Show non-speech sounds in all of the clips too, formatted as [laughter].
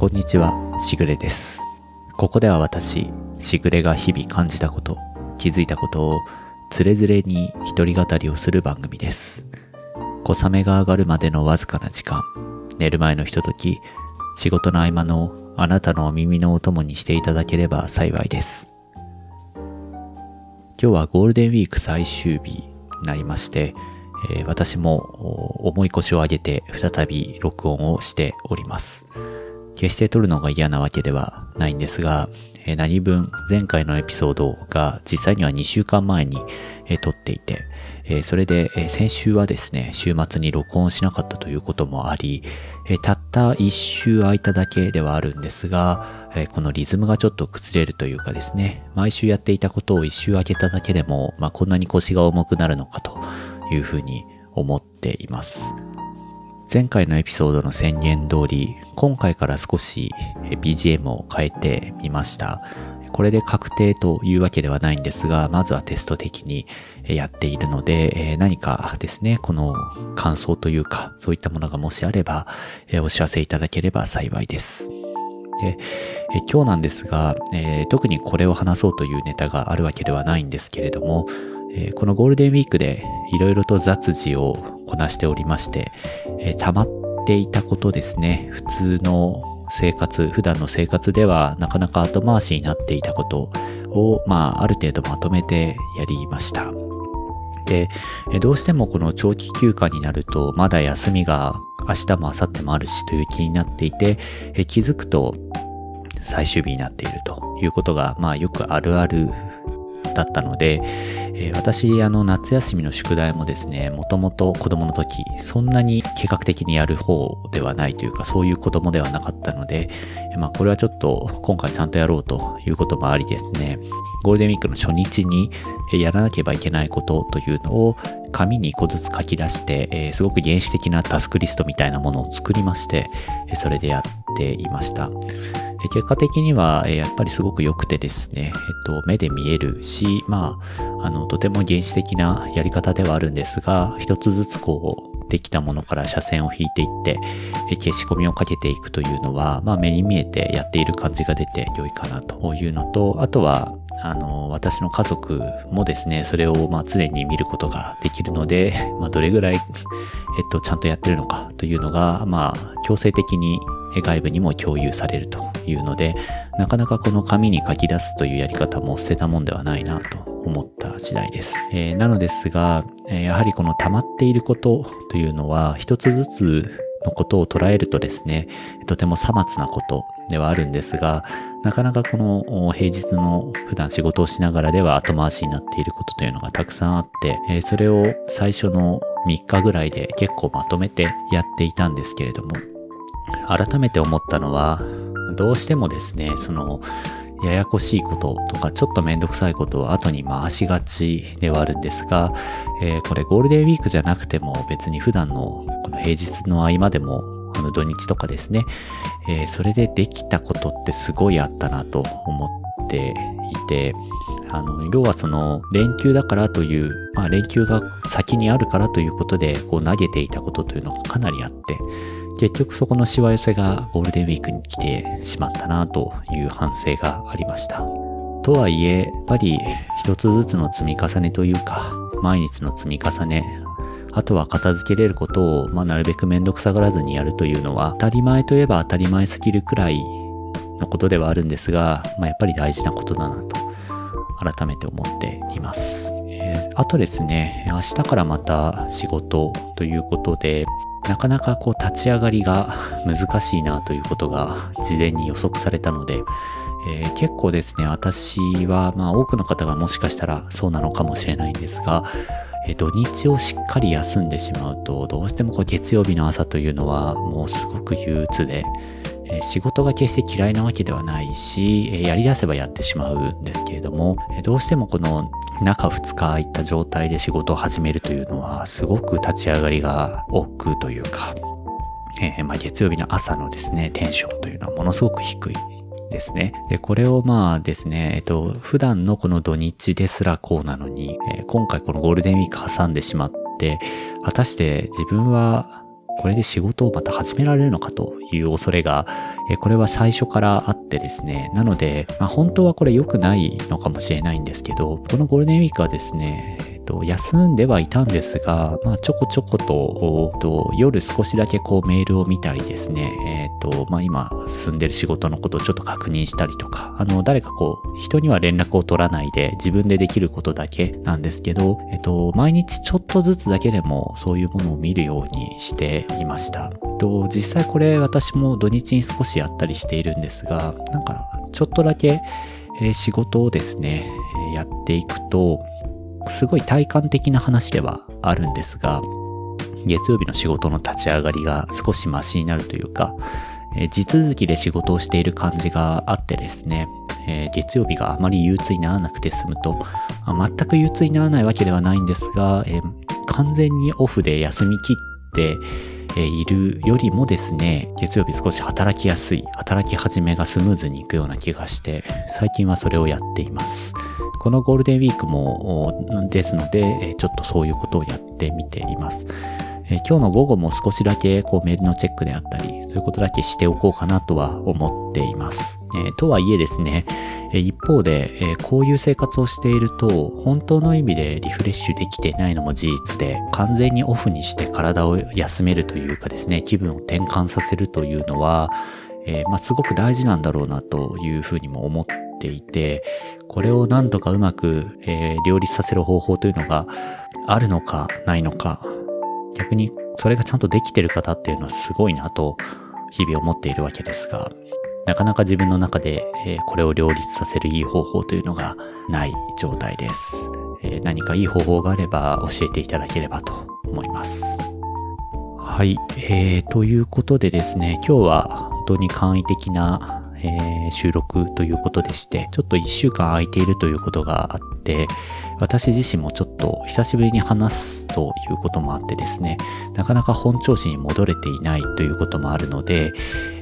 こんにちは、しぐれです。ここでは私、しぐれが日々感じたこと、気づいたことを、つれづれに一人語りをする番組です。小雨が上がるまでのわずかな時間、寝る前のひととき、仕事の合間のあなたのお耳のお供にしていただければ幸いです。今日はゴールデンウィーク最終日になりまして、え私も重い腰を上げて再び録音をしております。決して撮るのが嫌なわけではないんですが、何分前回のエピソードが実際には2週間前に、えー撮っていて、それで、先週はですね、週末に録音しなかったということもあり、たった1週空いただけではあるんですが、このリズムがちょっと崩れるというかですね、毎週やっていたことを1週空けただけでも、まあ、こんなに腰が重くなるのかというふうに思っています。前回のエピソードの宣言通り、今回から少し BGM を変えてみました。これで確定というわけではないんですが、まずはテスト的にやっているので、何かですね、この感想というか、そういったものがもしあれば、お知らせいただければ幸いです。で、今日なんですが、特にこれを話そうというネタがあるわけではないんですけれども、えーこのゴールデンウィークでいろいろと雑事をこなしておりまして、えー溜まっていたことですね。普通の生活、普段の生活ではなかなか後回しになっていたことを、まあ、ある程度まとめてやりました。で、どうしてもこの長期休暇になると、まだ休みが明日も明後日もあるしという気になっていて、え気づくと最終日になっているということが、まあよくあるあるだったので、えー私、あの、夏休みの宿題もですね、もともと子供の時、そんなに計画的にやる方ではないというか、そういう子供ではなかったので、まあ、これはちょっと今回ちゃんとやろうということもありですね、ゴールデンウィークの初日にやらなければいけないことというのを紙に一個ずつ書き出して、えーすごく原始的なタスクリストみたいなものを作りまして、それでやっていました。結果的には、やっぱりすごく良くてですね、えっと、目で見えるし、まあ、あの、とても原始的なやり方ではあるんですが、一つずつこう、できたものから斜線を引いていって、消し込みをかけていくというのは、まあ、目に見えてやっている感じが出て良いかなというのと、あとは、あの、私の家族もですね、それをまあ常に見ることができるので、まあ、どれぐらい、えっと、ちゃんとやってるのかというのが、まあ、強制的に外部にも共有されると。いうので、なかなかこの紙に書き出すというやり方も捨てたもんではないなと思った次第です。えーなのですが、えやはりこの溜まっていることというのは、一つずつのことを捉えるとですね、とてもさまつなことではあるんですが、なかなかこの平日の普段仕事をしながらでは後回しになっていることというのがたくさんあって、えそれを最初の3日ぐらいで結構まとめてやっていたんですけれども、改めて思ったのは、どうしてもですね、その、ややこしいこととか、ちょっとめんどくさいことを後に回しがちではあるんですが、えーこれゴールデンウィークじゃなくても別に普段のこの平日の合間でも、あの土日とかですね、えーそれでできたことってすごいあったなと思っていて、あの、要はその連休だからという、まあ連休が先にあるからということで、こう投げていたことというのがかなりあって、結局そこのしわ寄せがゴールデンウィークに来てしまったなという反省がありました。とはいえ、やっぱり一つずつの積み重ねというか、毎日の積み重ね、あとは片付けれることを、まあ、なるべくめんどくさがらずにやるというのは、当たり前といえば当たり前すぎるくらいのことではあるんですが、まあ、やっぱり大事なことだなと、改めて思っています。えーあとですね、明日からまた仕事ということで、なかなかこう立ち上がりが [laughs] 難しいなということが事前に予測されたので、えー結構ですね、私は、まあ多くの方がもしかしたらそうなのかもしれないんですが、え土日をしっかり休んでしまうと、どうしてもこう月曜日の朝というのはもうすごく憂鬱で、仕事が決して嫌いなわけではないし、やり出せばやってしまうんですけれども、どうしてもこの中2日いった状態で仕事を始めるというのは、すごく立ち上がりが億劫というか、えーまあ、月曜日の朝のですね、テンションというのはものすごく低いですね。で、これをまあですね、えっと、普段のこの土日ですらこうなのに、えー今回このゴールデンウィーク挟んでしまって、果たして自分はこれで仕事をまた始められるのかという恐れが、えこれは最初からあってですね、なので、まあ、本当はこれ良くないのかもしれないんですけど、このゴールデンウィークはですね、と、休んではいたんですが、まあ、ちょこちょこと、と夜少しだけこうメールを見たりですね、えっ、ー、と、まあ、今進んでる仕事のことをちょっと確認したりとか、あの、誰かこう、人には連絡を取らないで自分でできることだけなんですけど、えっ、ー、と、毎日ちょっとずつだけでもそういうものを見るようにしていました。と、実際これ私も土日に少しやったりしているんですが、なんか、ちょっとだけ、え仕事をですね、やっていくと、すごい体感的な話ではあるんですが、月曜日の仕事の立ち上がりが少しマシになるというか、地続きで仕事をしている感じがあってですね、月曜日があまり憂鬱にならなくて済むと、全く憂鬱にならないわけではないんですが、完全にオフで休み切って、いるよりもですね、月曜日少し働きやすい、働き始めがスムーズにいくような気がして、最近はそれをやっています。このゴールデンウィークもですので、ちょっとそういうことをやってみています。今日の午後も少しだけこうメールのチェックであったり、そういうことだけしておこうかなとは思っています。えとはいえですね、一方で、えこういう生活をしていると、本当の意味でリフレッシュできてないのも事実で、完全にオフにして体を休めるというかですね、気分を転換させるというのは、えー、まあ、すごく大事なんだろうなというふうにも思っていて、これをなんとかうまく、えー、両立させる方法というのがあるのかないのか、逆にそれがちゃんとできてる方っていうのはすごいなと日々思っているわけですが、なかなか自分の中で、え、これを両立させるいい方法というのがない状態です。え、何かいい方法があれば教えていただければと思います。はい、えー、ということでですね、今日は本当に簡易的な、えー、収録ということでして、ちょっと一週間空いているということがあって、私自身もちょっと久しぶりに話すということもあってですね、なかなか本調子に戻れていないということもあるので、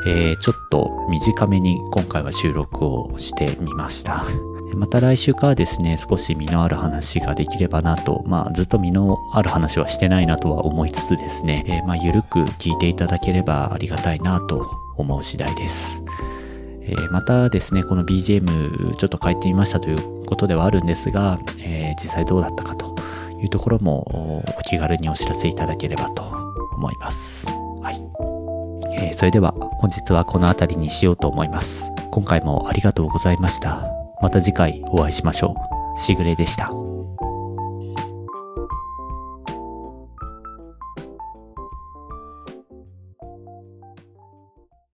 えー、ちょっと短めに今回は収録をしてみました。[laughs] また来週からですね、少し身のある話ができればなと、まあずっと身のある話はしてないなとは思いつつですね、えー、まあゆるく聞いていただければありがたいなと思う次第です。えー、またですね、この BGM ちょっと変えてみましたということではあるんですが、えー、実際どうだったかというところもお気軽にお知らせいただければと思います。はい。えー、それでは本日はこの辺りにしようと思います。今回もありがとうございました。また次回お会いしましょう。しぐれでした。